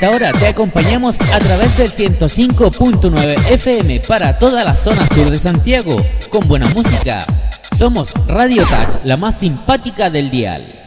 esta hora te acompañamos a través del 105.9 FM para toda la zona sur de Santiago, con buena música. Somos Radio Touch, la más simpática del dial.